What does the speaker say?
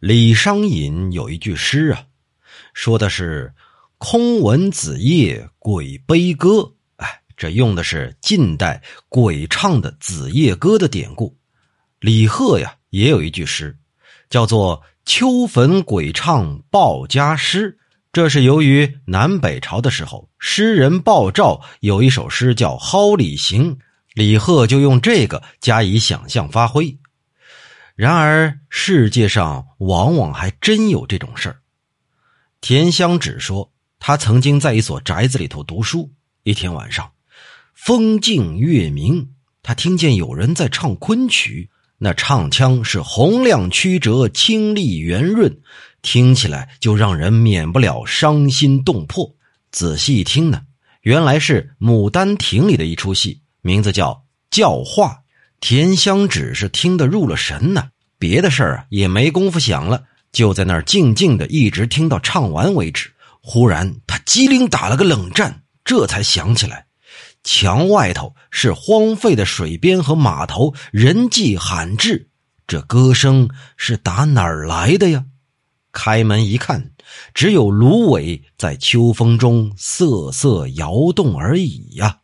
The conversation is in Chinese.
李商隐有一句诗啊，说的是“空闻子夜鬼悲歌”，哎，这用的是晋代鬼唱的《子夜歌》的典故。李贺呀也有一句诗，叫做“秋坟鬼唱报家诗”。这是由于南北朝的时候，诗人鲍照有一首诗叫《蒿里行》，李贺就用这个加以想象发挥。然而世界上往往还真有这种事儿。田香芷说，他曾经在一所宅子里头读书，一天晚上，风静月明，他听见有人在唱昆曲，那唱腔是洪亮曲折、清丽圆润。听起来就让人免不了伤心动魄。仔细一听呢，原来是《牡丹亭》里的一出戏，名字叫《教化》。田香只是听得入了神呢，别的事儿啊也没工夫想了，就在那儿静静的一直听到唱完为止。忽然，他机灵打了个冷战，这才想起来，墙外头是荒废的水边和码头，人迹罕至，这歌声是打哪儿来的呀？开门一看，只有芦苇在秋风中瑟瑟摇动而已呀。